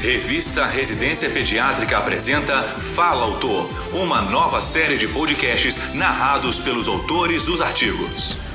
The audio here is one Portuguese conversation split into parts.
Revista Residência Pediátrica apresenta Fala Autor, uma nova série de podcasts narrados pelos autores dos artigos.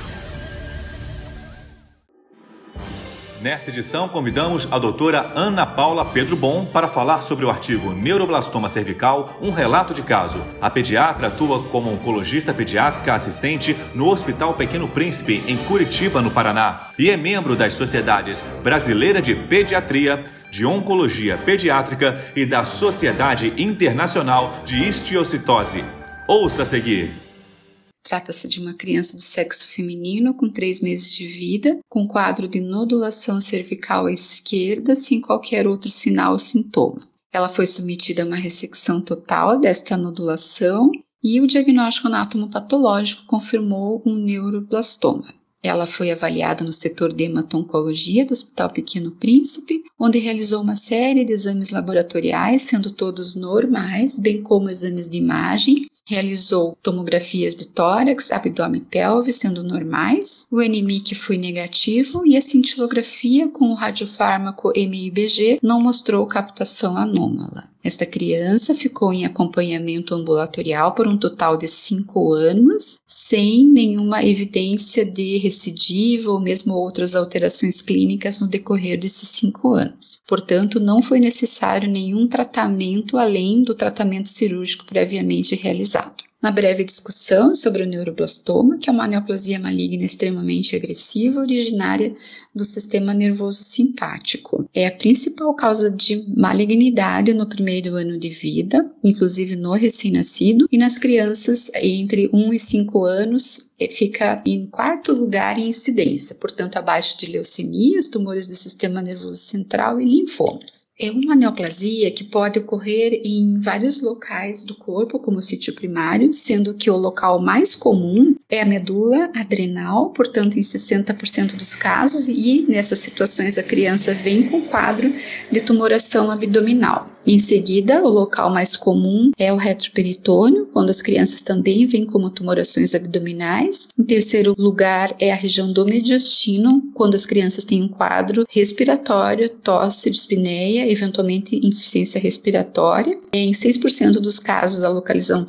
Nesta edição, convidamos a doutora Ana Paula Pedro Bom para falar sobre o artigo Neuroblastoma cervical, um relato de caso. A pediatra atua como oncologista pediátrica assistente no Hospital Pequeno Príncipe, em Curitiba, no Paraná, e é membro das Sociedades Brasileira de Pediatria, de Oncologia Pediátrica e da Sociedade Internacional de Histiocitose. Ouça a seguir. Trata-se de uma criança do sexo feminino com três meses de vida, com quadro de nodulação cervical à esquerda, sem qualquer outro sinal ou sintoma. Ela foi submetida a uma ressecção total desta nodulação e o diagnóstico anatomopatológico confirmou um neuroblastoma. Ela foi avaliada no setor de hematoncologia do Hospital Pequeno Príncipe, onde realizou uma série de exames laboratoriais, sendo todos normais, bem como exames de imagem. Realizou tomografias de tórax, abdômen e pelve, sendo normais. O NMIC foi negativo e a cintilografia com o radiofármaco MIBG não mostrou captação anômala. Esta criança ficou em acompanhamento ambulatorial por um total de cinco anos, sem nenhuma evidência de recidiva ou mesmo outras alterações clínicas no decorrer desses cinco anos. Portanto, não foi necessário nenhum tratamento além do tratamento cirúrgico previamente realizado uma breve discussão sobre o neuroblastoma, que é uma neoplasia maligna extremamente agressiva originária do sistema nervoso simpático. É a principal causa de malignidade no primeiro ano de vida, inclusive no recém-nascido, e nas crianças entre 1 e 5 anos eh, fica em quarto lugar em incidência, portanto abaixo de leucemias, tumores do sistema nervoso central e linfomas. É uma neoplasia que pode ocorrer em vários locais do corpo, como o sítio primário, sendo que o local mais comum é a medula adrenal, portanto, em 60% dos casos, e nessas situações a criança vem com quadro de tumoração abdominal. Em seguida, o local mais comum é o retroperitônio, quando as crianças também vêm como tumorações abdominais. Em terceiro lugar é a região do mediastino, quando as crianças têm um quadro respiratório, tosse, dispneia, eventualmente insuficiência respiratória. Em 6% dos casos, a localização,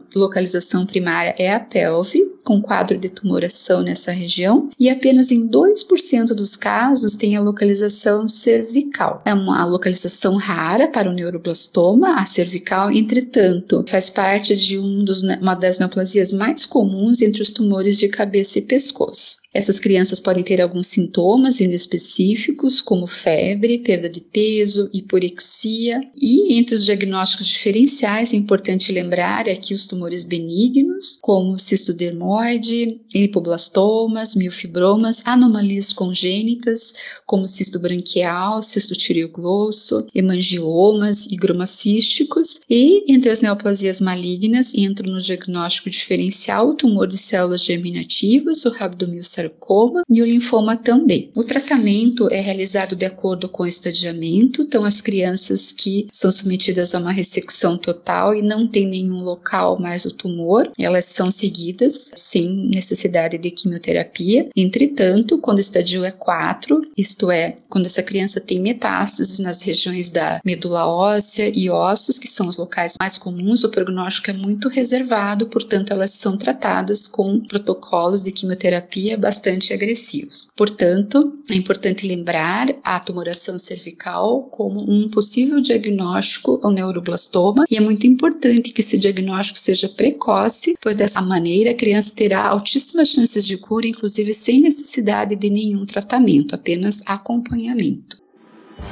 primária é a pelve, com quadro de tumoração nessa região, e apenas em 2% dos casos tem a localização cervical. É uma localização rara para o neuroblastoma, a cervical, entretanto, faz parte de um dos, uma das neoplasias mais comuns entre os tumores de cabeça e pescoço. Essas crianças podem ter alguns sintomas inespecíficos, como febre, perda de peso, hiporexia, e entre os diagnósticos diferenciais é importante lembrar aqui os tumores benignos, como cistodermoide, lipoblastomas, miofibromas, anomalias congênitas, como cisto branquial, cisto tireoglosso, hemangiomas, higromacísticos, e entre as neoplasias malignas entram no diagnóstico diferencial o tumor de células germinativas, o rabdomilsarcoma, sarcoma e o linfoma também. O tratamento é realizado de acordo com o estadiamento, então as crianças que são submetidas a uma ressecção total e não tem nenhum local mais o tumor, elas são seguidas sem necessidade de quimioterapia. Entretanto, quando o estadio é 4, isto é, quando essa criança tem metástases nas regiões da medula óssea e ossos, que são os locais mais comuns, o prognóstico é muito reservado, portanto, elas são tratadas com protocolos de quimioterapia bastante agressivos. Portanto, é importante lembrar a tumoração cervical como um possível diagnóstico ao neuroblastoma e é muito importante que esse diagnóstico seja precoce, pois dessa maneira a criança terá altíssimas chances de cura, inclusive sem necessidade de nenhum tratamento, apenas acompanhamento.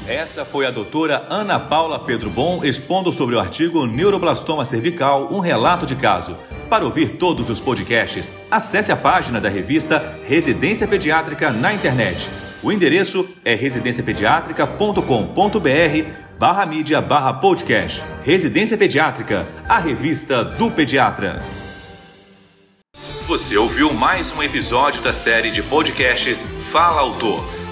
Essa foi a doutora Ana Paula Pedro Bom expondo sobre o artigo Neuroblastoma cervical, um relato de caso. Para ouvir todos os podcasts, acesse a página da revista Residência Pediátrica na internet. O endereço é residenciapediatrica.com.br barra mídia barra podcast. Residência Pediátrica, a revista do pediatra. Você ouviu mais um episódio da série de podcasts Fala Autor